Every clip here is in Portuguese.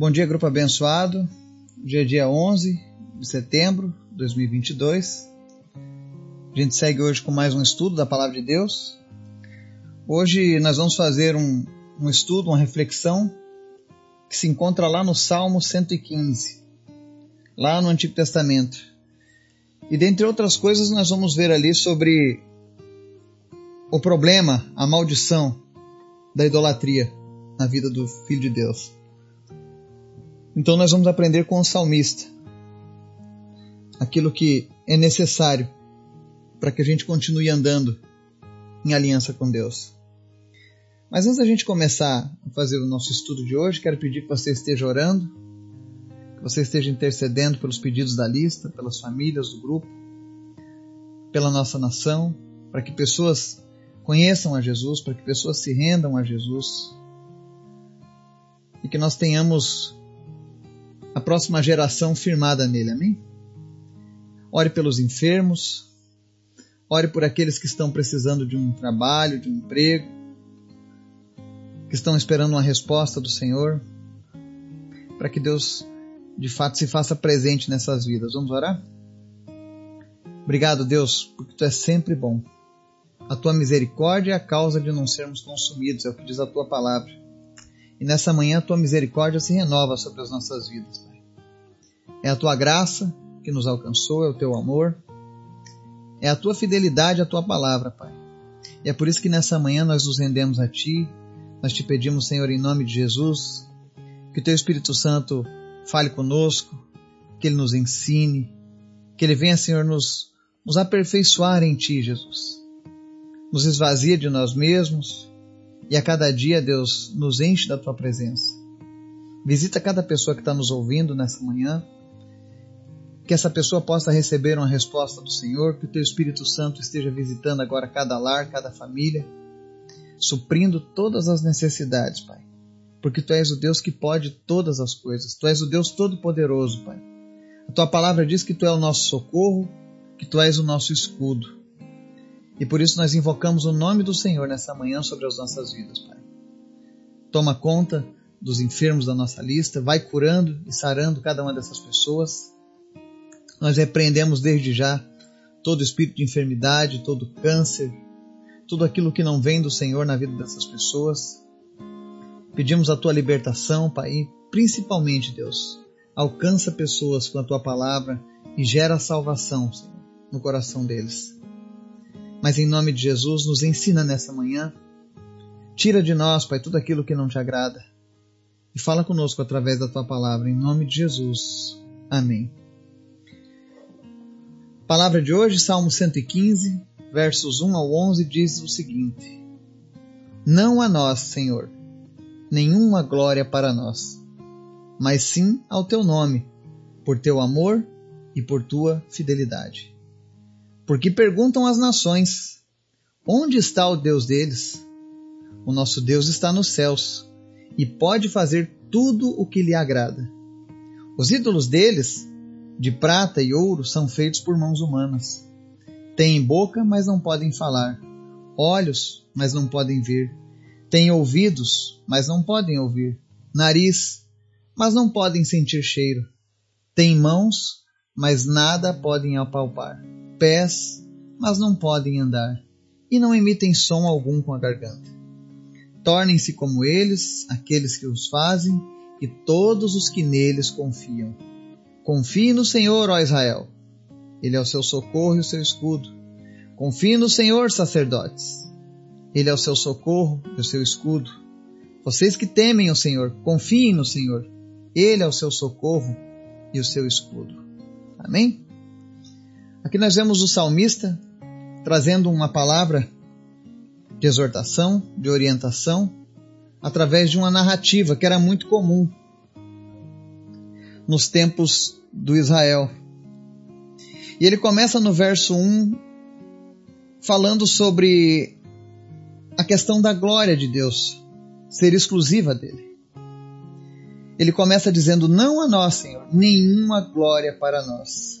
Bom dia, grupo abençoado. Hoje é dia 11 de setembro de 2022. A gente segue hoje com mais um estudo da Palavra de Deus. Hoje nós vamos fazer um, um estudo, uma reflexão que se encontra lá no Salmo 115, lá no Antigo Testamento. E dentre outras coisas, nós vamos ver ali sobre o problema, a maldição da idolatria na vida do Filho de Deus. Então nós vamos aprender com o salmista aquilo que é necessário para que a gente continue andando em aliança com Deus. Mas antes da gente começar a fazer o nosso estudo de hoje, quero pedir que você esteja orando, que você esteja intercedendo pelos pedidos da lista, pelas famílias do grupo, pela nossa nação, para que pessoas conheçam a Jesus, para que pessoas se rendam a Jesus e que nós tenhamos a próxima geração firmada nele. Amém? Ore pelos enfermos, ore por aqueles que estão precisando de um trabalho, de um emprego, que estão esperando uma resposta do Senhor, para que Deus de fato se faça presente nessas vidas. Vamos orar? Obrigado, Deus, porque tu és sempre bom. A tua misericórdia é a causa de não sermos consumidos, é o que diz a tua palavra. E nessa manhã a tua misericórdia se renova sobre as nossas vidas, Pai. É a tua graça que nos alcançou, é o teu amor, é a tua fidelidade à tua palavra, Pai. E é por isso que nessa manhã nós nos rendemos a ti, nós te pedimos, Senhor, em nome de Jesus, que o teu Espírito Santo fale conosco, que ele nos ensine, que ele venha, Senhor, nos, nos aperfeiçoar em ti, Jesus. Nos esvazia de nós mesmos, e a cada dia, Deus, nos enche da tua presença. Visita cada pessoa que está nos ouvindo nessa manhã. Que essa pessoa possa receber uma resposta do Senhor, que o teu Espírito Santo esteja visitando agora cada lar, cada família, suprindo todas as necessidades, Pai. Porque tu és o Deus que pode todas as coisas. Tu és o Deus todo-poderoso, Pai. A tua palavra diz que tu és o nosso socorro, que tu és o nosso escudo. E por isso nós invocamos o nome do Senhor nessa manhã sobre as nossas vidas, Pai. Toma conta dos enfermos da nossa lista, vai curando e sarando cada uma dessas pessoas. Nós repreendemos desde já todo espírito de enfermidade, todo câncer, tudo aquilo que não vem do Senhor na vida dessas pessoas. Pedimos a tua libertação, Pai, principalmente, Deus, alcança pessoas com a tua palavra e gera salvação, Senhor, no coração deles. Mas em nome de Jesus, nos ensina nessa manhã. Tira de nós, Pai, tudo aquilo que não te agrada. E fala conosco através da tua palavra, em nome de Jesus. Amém. Palavra de hoje, Salmo 115, versos 1 ao 11, diz o seguinte: Não a nós, Senhor, nenhuma glória para nós, mas sim ao teu nome, por teu amor e por tua fidelidade. Porque perguntam as nações: Onde está o Deus deles? O nosso Deus está nos céus e pode fazer tudo o que lhe agrada. Os ídolos deles, de prata e ouro, são feitos por mãos humanas. Têm boca, mas não podem falar, olhos, mas não podem ver, têm ouvidos, mas não podem ouvir, nariz, mas não podem sentir cheiro, têm mãos, mas nada podem apalpar pés, mas não podem andar, e não emitem som algum com a garganta. Tornem-se como eles, aqueles que os fazem, e todos os que neles confiam. Confie no Senhor, ó Israel. Ele é o seu socorro e o seu escudo. Confie no Senhor, sacerdotes. Ele é o seu socorro e o seu escudo. Vocês que temem o Senhor, confiem no Senhor. Ele é o seu socorro e o seu escudo. Amém? Aqui nós vemos o salmista trazendo uma palavra de exortação, de orientação, através de uma narrativa que era muito comum nos tempos do Israel. E ele começa no verso 1 falando sobre a questão da glória de Deus ser exclusiva dele. Ele começa dizendo: Não a nós, Senhor, nenhuma glória para nós.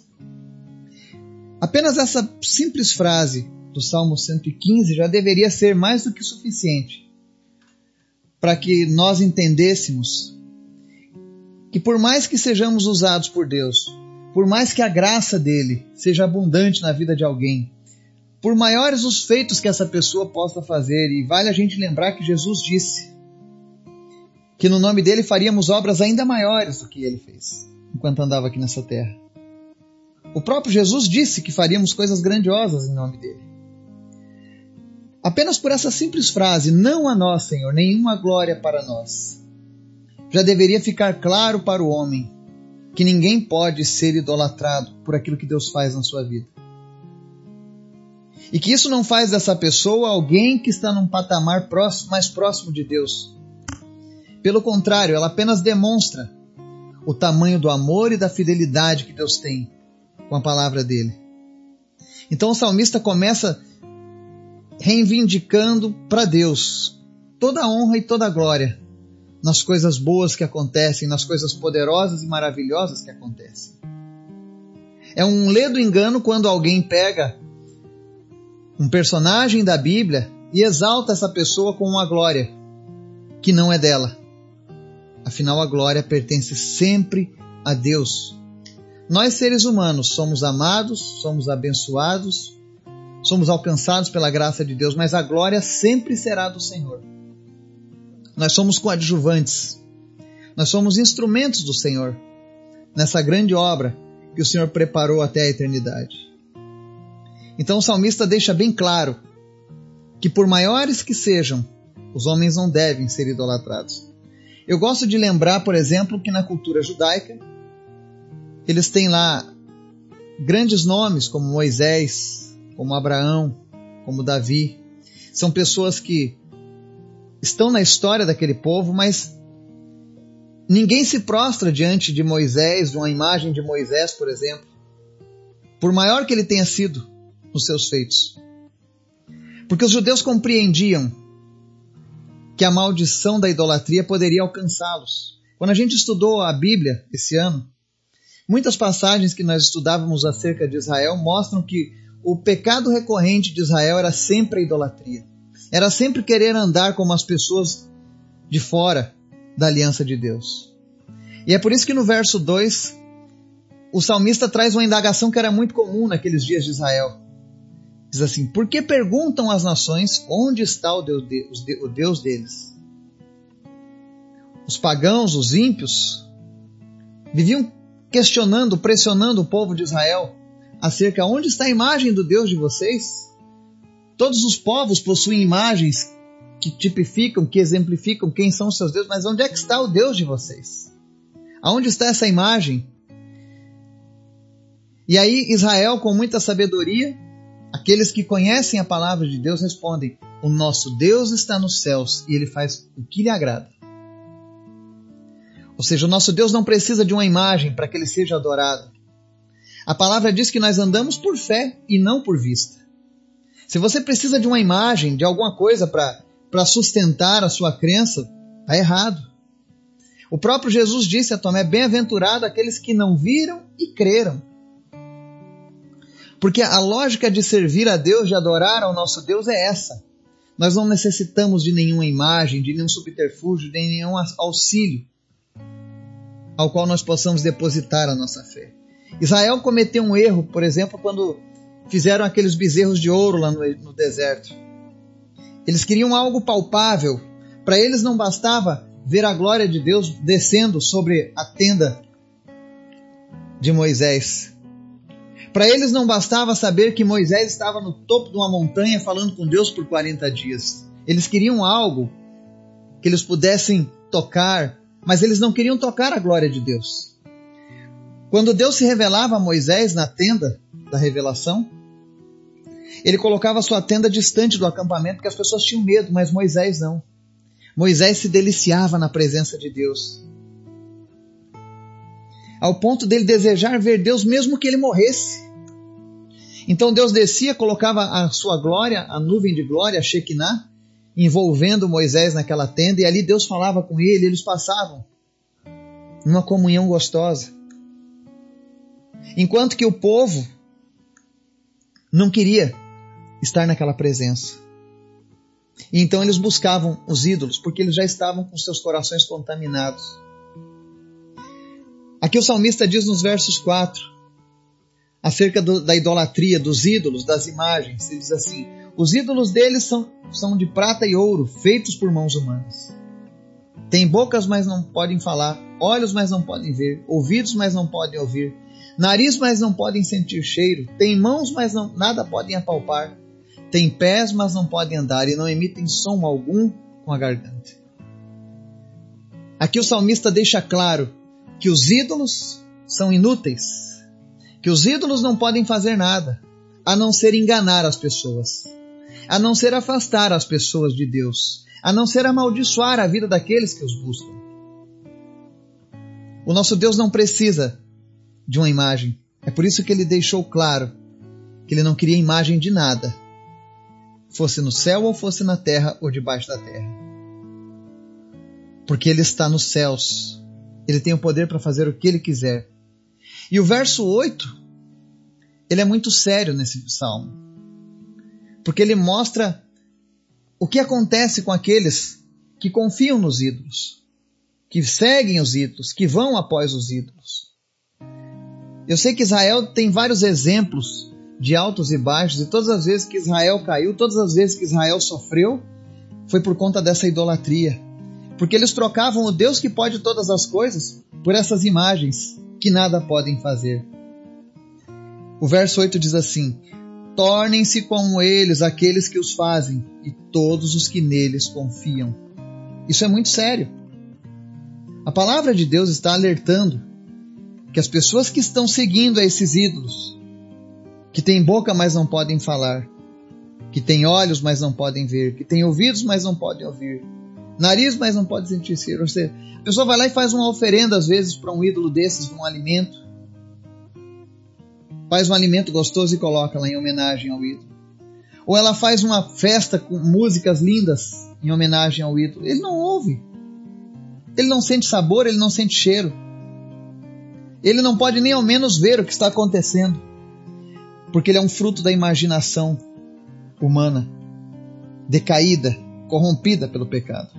Apenas essa simples frase do Salmo 115 já deveria ser mais do que suficiente para que nós entendêssemos que por mais que sejamos usados por Deus, por mais que a graça dele seja abundante na vida de alguém, por maiores os feitos que essa pessoa possa fazer, e vale a gente lembrar que Jesus disse que no nome dele faríamos obras ainda maiores do que ele fez enquanto andava aqui nessa terra. O próprio Jesus disse que faríamos coisas grandiosas em nome dele. Apenas por essa simples frase, não a nós, Senhor, nenhuma glória para nós, já deveria ficar claro para o homem que ninguém pode ser idolatrado por aquilo que Deus faz na sua vida. E que isso não faz dessa pessoa alguém que está num patamar próximo, mais próximo de Deus. Pelo contrário, ela apenas demonstra o tamanho do amor e da fidelidade que Deus tem com a palavra dele. Então o salmista começa reivindicando para Deus toda a honra e toda a glória nas coisas boas que acontecem, nas coisas poderosas e maravilhosas que acontecem. É um ledo engano quando alguém pega um personagem da Bíblia e exalta essa pessoa com uma glória que não é dela. Afinal, a glória pertence sempre a Deus. Nós, seres humanos, somos amados, somos abençoados, somos alcançados pela graça de Deus, mas a glória sempre será do Senhor. Nós somos coadjuvantes. Nós somos instrumentos do Senhor nessa grande obra que o Senhor preparou até a eternidade. Então o salmista deixa bem claro que, por maiores que sejam, os homens não devem ser idolatrados. Eu gosto de lembrar, por exemplo, que na cultura judaica eles têm lá grandes nomes como Moisés, como Abraão, como Davi. São pessoas que estão na história daquele povo, mas ninguém se prostra diante de Moisés, de uma imagem de Moisés, por exemplo, por maior que ele tenha sido nos seus feitos. Porque os judeus compreendiam que a maldição da idolatria poderia alcançá-los. Quando a gente estudou a Bíblia esse ano, muitas passagens que nós estudávamos acerca de Israel mostram que o pecado recorrente de Israel era sempre a idolatria. Era sempre querer andar como as pessoas de fora da aliança de Deus. E é por isso que no verso 2, o salmista traz uma indagação que era muito comum naqueles dias de Israel. Diz assim: Por que perguntam as nações onde está o Deus, de, o Deus deles? Os pagãos, os ímpios, viviam questionando, pressionando o povo de Israel acerca onde está a imagem do Deus de vocês? Todos os povos possuem imagens que tipificam, que exemplificam quem são os seus deuses, mas onde é que está o Deus de vocês? Aonde está essa imagem? E aí Israel, com muita sabedoria, aqueles que conhecem a palavra de Deus respondem: O nosso Deus está nos céus e ele faz o que lhe agrada. Ou seja, o nosso Deus não precisa de uma imagem para que ele seja adorado. A palavra diz que nós andamos por fé e não por vista. Se você precisa de uma imagem, de alguma coisa para sustentar a sua crença, está errado. O próprio Jesus disse a Tomé: Bem-aventurado aqueles que não viram e creram. Porque a lógica de servir a Deus, de adorar ao nosso Deus é essa. Nós não necessitamos de nenhuma imagem, de nenhum subterfúgio, de nenhum auxílio ao qual nós possamos depositar a nossa fé. Israel cometeu um erro, por exemplo, quando fizeram aqueles bezerros de ouro lá no, no deserto. Eles queriam algo palpável. Para eles não bastava ver a glória de Deus descendo sobre a tenda de Moisés. Para eles não bastava saber que Moisés estava no topo de uma montanha falando com Deus por 40 dias. Eles queriam algo que eles pudessem tocar, mas eles não queriam tocar a glória de Deus. Quando Deus se revelava a Moisés na tenda da revelação, ele colocava sua tenda distante do acampamento porque as pessoas tinham medo, mas Moisés não. Moisés se deliciava na presença de Deus. Ao ponto dele desejar ver Deus mesmo que ele morresse. Então Deus descia, colocava a sua glória, a nuvem de glória, a Shekinah, envolvendo Moisés naquela tenda, e ali Deus falava com ele, eles passavam numa comunhão gostosa. Enquanto que o povo não queria estar naquela presença. E então eles buscavam os ídolos, porque eles já estavam com seus corações contaminados. Aqui o salmista diz nos versos 4, acerca do, da idolatria, dos ídolos, das imagens. Ele diz assim: Os ídolos deles são, são de prata e ouro, feitos por mãos humanas. Têm bocas, mas não podem falar, olhos, mas não podem ver, ouvidos, mas não podem ouvir, nariz, mas não podem sentir cheiro, têm mãos, mas não, nada podem apalpar, têm pés, mas não podem andar, e não emitem som algum com a garganta. Aqui o salmista deixa claro que os ídolos são inúteis, que os ídolos não podem fazer nada, a não ser enganar as pessoas, a não ser afastar as pessoas de Deus, a não ser amaldiçoar a vida daqueles que os buscam. O nosso Deus não precisa de uma imagem. É por isso que ele deixou claro que ele não queria imagem de nada, fosse no céu ou fosse na terra ou debaixo da terra. Porque ele está nos céus. Ele tem o poder para fazer o que ele quiser. E o verso 8, ele é muito sério nesse salmo. Porque ele mostra o que acontece com aqueles que confiam nos ídolos, que seguem os ídolos, que vão após os ídolos. Eu sei que Israel tem vários exemplos de altos e baixos, e todas as vezes que Israel caiu, todas as vezes que Israel sofreu, foi por conta dessa idolatria. Porque eles trocavam o Deus que pode todas as coisas por essas imagens que nada podem fazer. O verso 8 diz assim: Tornem-se como eles aqueles que os fazem e todos os que neles confiam. Isso é muito sério. A palavra de Deus está alertando que as pessoas que estão seguindo a esses ídolos, que têm boca, mas não podem falar, que têm olhos, mas não podem ver, que têm ouvidos, mas não podem ouvir, nariz, mas não pode sentir. Ou seja, a pessoa vai lá e faz uma oferenda, às vezes, para um ídolo desses, um alimento, faz um alimento gostoso e coloca lá em homenagem ao ídolo. Ou ela faz uma festa com músicas lindas em homenagem ao ídolo. Ele não ouve. Ele não sente sabor, ele não sente cheiro. Ele não pode nem ao menos ver o que está acontecendo. Porque ele é um fruto da imaginação humana, decaída, corrompida pelo pecado.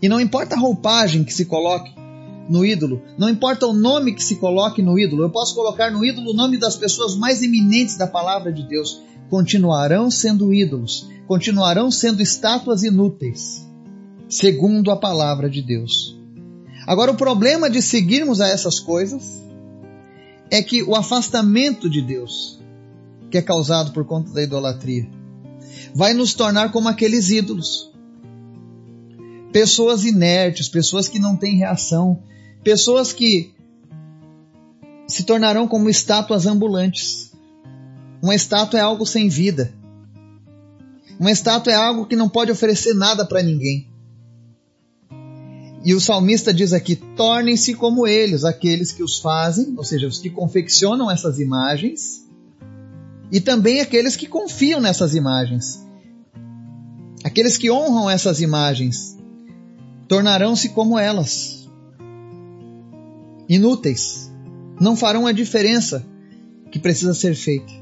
E não importa a roupagem que se coloque, no ídolo. Não importa o nome que se coloque no ídolo, eu posso colocar no ídolo o nome das pessoas mais eminentes da palavra de Deus. Continuarão sendo ídolos, continuarão sendo estátuas inúteis, segundo a palavra de Deus. Agora, o problema de seguirmos a essas coisas é que o afastamento de Deus, que é causado por conta da idolatria, vai nos tornar como aqueles ídolos. Pessoas inertes, pessoas que não têm reação, Pessoas que se tornarão como estátuas ambulantes. Uma estátua é algo sem vida. Uma estátua é algo que não pode oferecer nada para ninguém. E o salmista diz aqui: tornem-se como eles, aqueles que os fazem, ou seja, os que confeccionam essas imagens, e também aqueles que confiam nessas imagens. Aqueles que honram essas imagens tornarão-se como elas inúteis, não farão a diferença que precisa ser feita.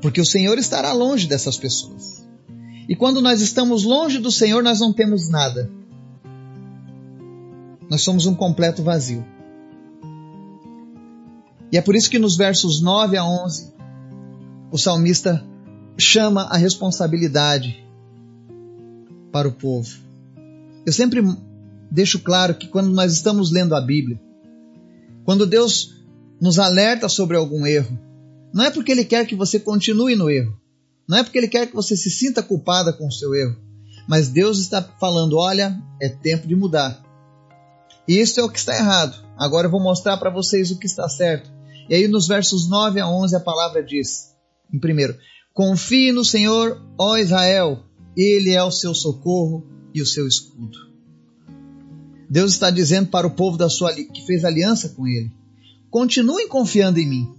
Porque o Senhor estará longe dessas pessoas. E quando nós estamos longe do Senhor, nós não temos nada. Nós somos um completo vazio. E é por isso que nos versos 9 a 11, o salmista chama a responsabilidade para o povo. Eu sempre deixo claro que quando nós estamos lendo a Bíblia, quando Deus nos alerta sobre algum erro, não é porque Ele quer que você continue no erro, não é porque Ele quer que você se sinta culpada com o seu erro, mas Deus está falando: olha, é tempo de mudar. E isso é o que está errado. Agora eu vou mostrar para vocês o que está certo. E aí nos versos 9 a 11 a palavra diz: em primeiro, confie no Senhor, ó Israel, Ele é o seu socorro e o seu escudo. Deus está dizendo para o povo da sua que fez aliança com ele: continuem confiando em mim.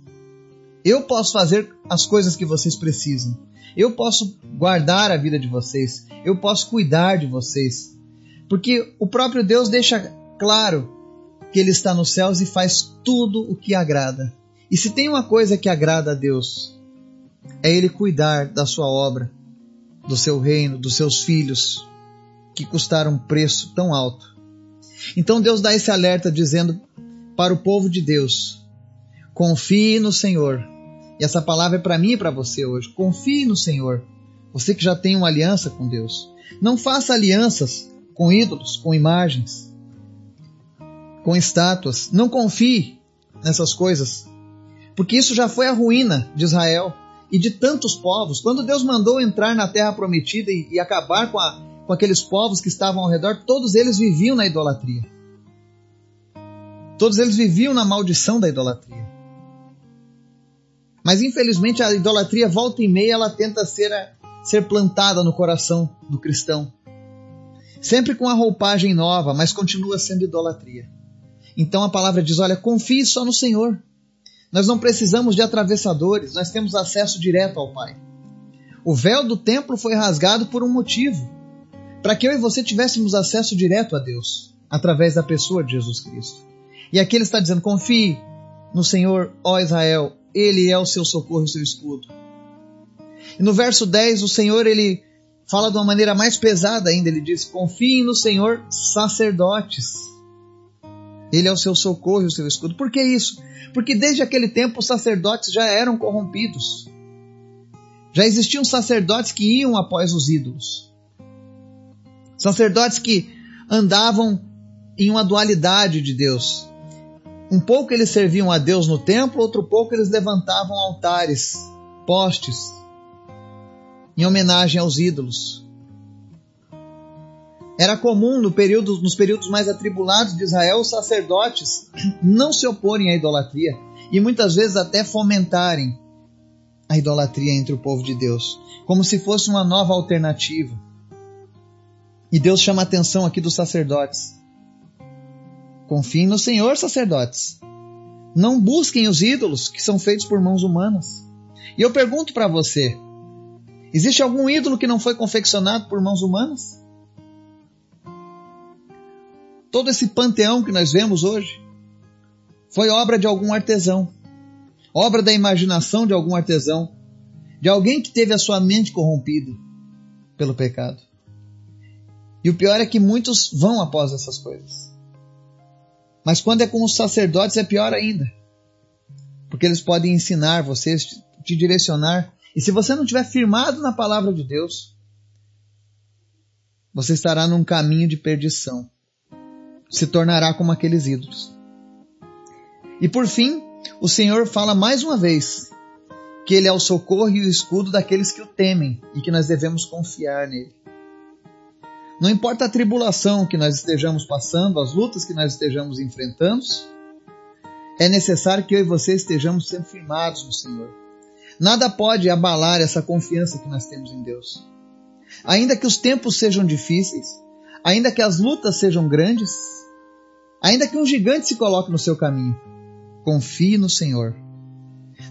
Eu posso fazer as coisas que vocês precisam. Eu posso guardar a vida de vocês. Eu posso cuidar de vocês. Porque o próprio Deus deixa claro que Ele está nos céus e faz tudo o que agrada. E se tem uma coisa que agrada a Deus, é Ele cuidar da sua obra, do seu reino, dos seus filhos, que custaram um preço tão alto. Então Deus dá esse alerta dizendo para o povo de Deus: confie no Senhor. E essa palavra é para mim e para você hoje. Confie no Senhor. Você que já tem uma aliança com Deus. Não faça alianças com ídolos, com imagens, com estátuas. Não confie nessas coisas, porque isso já foi a ruína de Israel e de tantos povos. Quando Deus mandou entrar na terra prometida e, e acabar com, a, com aqueles povos que estavam ao redor, todos eles viviam na idolatria. Todos eles viviam na maldição da idolatria. Mas infelizmente a idolatria volta e meia ela tenta ser, ser plantada no coração do cristão. Sempre com a roupagem nova, mas continua sendo idolatria. Então a palavra diz: olha, confie só no Senhor. Nós não precisamos de atravessadores, nós temos acesso direto ao Pai. O véu do templo foi rasgado por um motivo para que eu e você tivéssemos acesso direto a Deus, através da pessoa de Jesus Cristo. E aqui ele está dizendo: confie no Senhor, ó Israel, ele é o seu socorro e o seu escudo. E no verso 10, o Senhor ele fala de uma maneira mais pesada ainda, ele diz: confiem no Senhor, sacerdotes. Ele é o seu socorro e o seu escudo. Por que isso? Porque desde aquele tempo os sacerdotes já eram corrompidos. Já existiam sacerdotes que iam após os ídolos. Sacerdotes que andavam em uma dualidade de Deus. Um pouco eles serviam a Deus no templo, outro pouco eles levantavam altares, postes, em homenagem aos ídolos. Era comum no período, nos períodos mais atribulados de Israel os sacerdotes não se oporem à idolatria e muitas vezes até fomentarem a idolatria entre o povo de Deus, como se fosse uma nova alternativa. E Deus chama a atenção aqui dos sacerdotes. Confiem no Senhor, sacerdotes. Não busquem os ídolos que são feitos por mãos humanas. E eu pergunto para você: existe algum ídolo que não foi confeccionado por mãos humanas? Todo esse panteão que nós vemos hoje foi obra de algum artesão, obra da imaginação de algum artesão, de alguém que teve a sua mente corrompida pelo pecado. E o pior é que muitos vão após essas coisas. Mas quando é com os sacerdotes é pior ainda. Porque eles podem ensinar você, te direcionar. E se você não estiver firmado na palavra de Deus, você estará num caminho de perdição se tornará como aqueles ídolos. E por fim, o Senhor fala mais uma vez que Ele é o socorro e o escudo daqueles que o temem e que nós devemos confiar nele. Não importa a tribulação que nós estejamos passando, as lutas que nós estejamos enfrentando, é necessário que eu e você estejamos sempre firmados no Senhor. Nada pode abalar essa confiança que nós temos em Deus. Ainda que os tempos sejam difíceis, ainda que as lutas sejam grandes, Ainda que um gigante se coloque no seu caminho, confie no Senhor.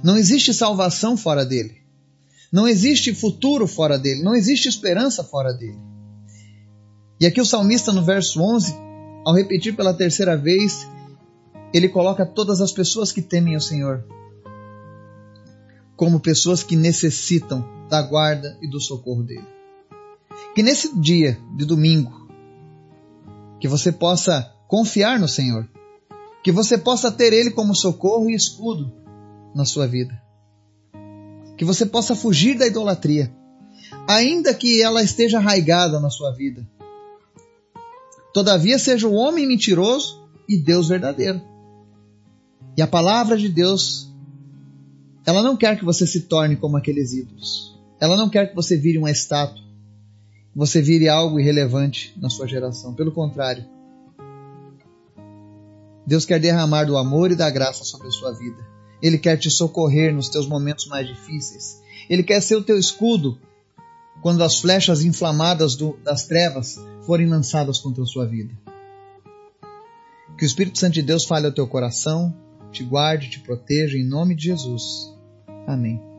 Não existe salvação fora dele. Não existe futuro fora dele. Não existe esperança fora dele. E aqui o salmista, no verso 11, ao repetir pela terceira vez, ele coloca todas as pessoas que temem o Senhor como pessoas que necessitam da guarda e do socorro dele. Que nesse dia de domingo, que você possa confiar no Senhor. Que você possa ter Ele como socorro e escudo na sua vida. Que você possa fugir da idolatria, ainda que ela esteja arraigada na sua vida. Todavia, seja o homem mentiroso e Deus verdadeiro. E a palavra de Deus, ela não quer que você se torne como aqueles ídolos. Ela não quer que você vire uma estátua, que você vire algo irrelevante na sua geração. Pelo contrário, Deus quer derramar do amor e da graça sobre a sua vida. Ele quer te socorrer nos teus momentos mais difíceis. Ele quer ser o teu escudo quando as flechas inflamadas do, das trevas forem lançadas contra a sua vida. Que o Espírito Santo de Deus fale ao teu coração, te guarde, te proteja, em nome de Jesus. Amém.